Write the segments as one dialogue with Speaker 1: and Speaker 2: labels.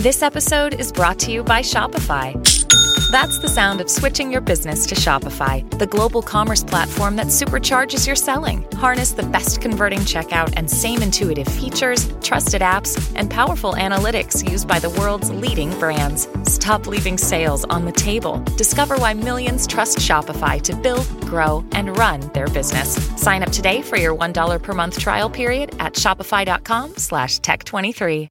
Speaker 1: This episode is brought to you by Shopify. That's the sound of switching your business to Shopify, the global commerce platform that supercharges your selling. Harness the best converting checkout and same intuitive features, trusted apps, and powerful analytics used by the world's leading brands. Stop leaving sales on the table. Discover why millions trust Shopify to build, grow, and run their business. Sign up today for your $1 per month trial period at shopify.com slash tech23.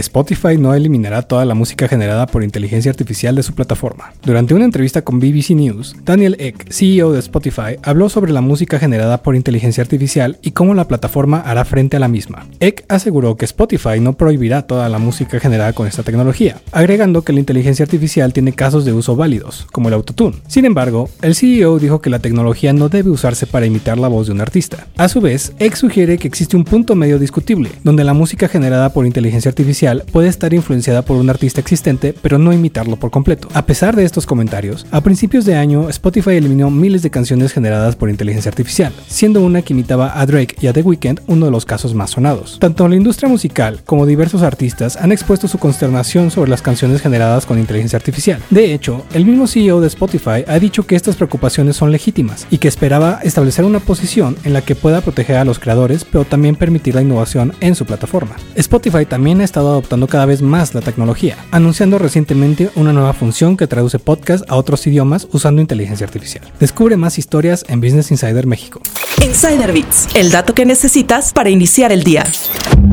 Speaker 2: Spotify no eliminará toda la música generada por inteligencia artificial de su plataforma. Durante una entrevista con BBC News, Daniel Eck, CEO de Spotify, habló sobre la música generada por inteligencia artificial y cómo la plataforma hará frente a la misma. Eck aseguró que Spotify no prohibirá toda la música generada con esta tecnología, agregando que la inteligencia artificial tiene casos de uso válidos, como el autotune. Sin embargo, el CEO dijo que la tecnología no debe usarse para imitar la voz de un artista. A su vez, Eck sugiere que existe un punto medio discutible, donde la música generada por inteligencia artificial puede estar influenciada por un artista existente, pero no imitarlo por completo. A pesar de estos comentarios, a principios de año Spotify eliminó miles de canciones generadas por inteligencia artificial, siendo una que imitaba a Drake y a The Weeknd uno de los casos más sonados. Tanto la industria musical como diversos artistas han expuesto su consternación sobre las canciones generadas con inteligencia artificial. De hecho, el mismo CEO de Spotify ha dicho que estas preocupaciones son legítimas y que esperaba establecer una posición en la que pueda proteger a los creadores, pero también permitir la innovación en su plataforma. Spotify también ha adoptando cada vez más la tecnología, anunciando recientemente una nueva función que traduce podcast a otros idiomas usando inteligencia artificial. Descubre más historias en Business Insider México.
Speaker 3: Insider Bits, el dato que necesitas para iniciar el día.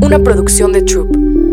Speaker 3: Una producción de Troop.